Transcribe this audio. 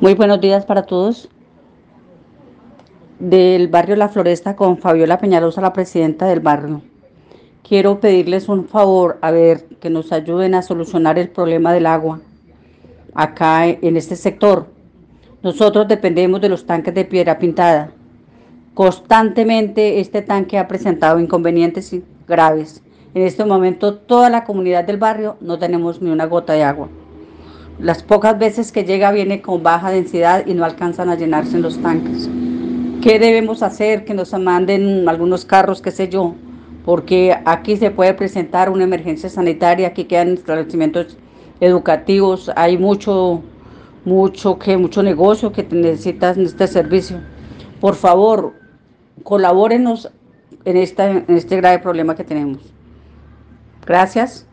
Muy buenos días para todos. Del barrio La Floresta con Fabiola Peñalosa, la presidenta del barrio. Quiero pedirles un favor, a ver, que nos ayuden a solucionar el problema del agua acá en este sector. Nosotros dependemos de los tanques de piedra pintada. Constantemente este tanque ha presentado inconvenientes graves. En este momento toda la comunidad del barrio no tenemos ni una gota de agua. Las pocas veces que llega viene con baja densidad y no alcanzan a llenarse en los tanques. ¿Qué debemos hacer? Que nos manden algunos carros, qué sé yo, porque aquí se puede presentar una emergencia sanitaria, aquí quedan establecimientos educativos, hay mucho, mucho, que, mucho negocio que necesita este servicio. Por favor, colabórenos en, esta, en este grave problema que tenemos. Gracias.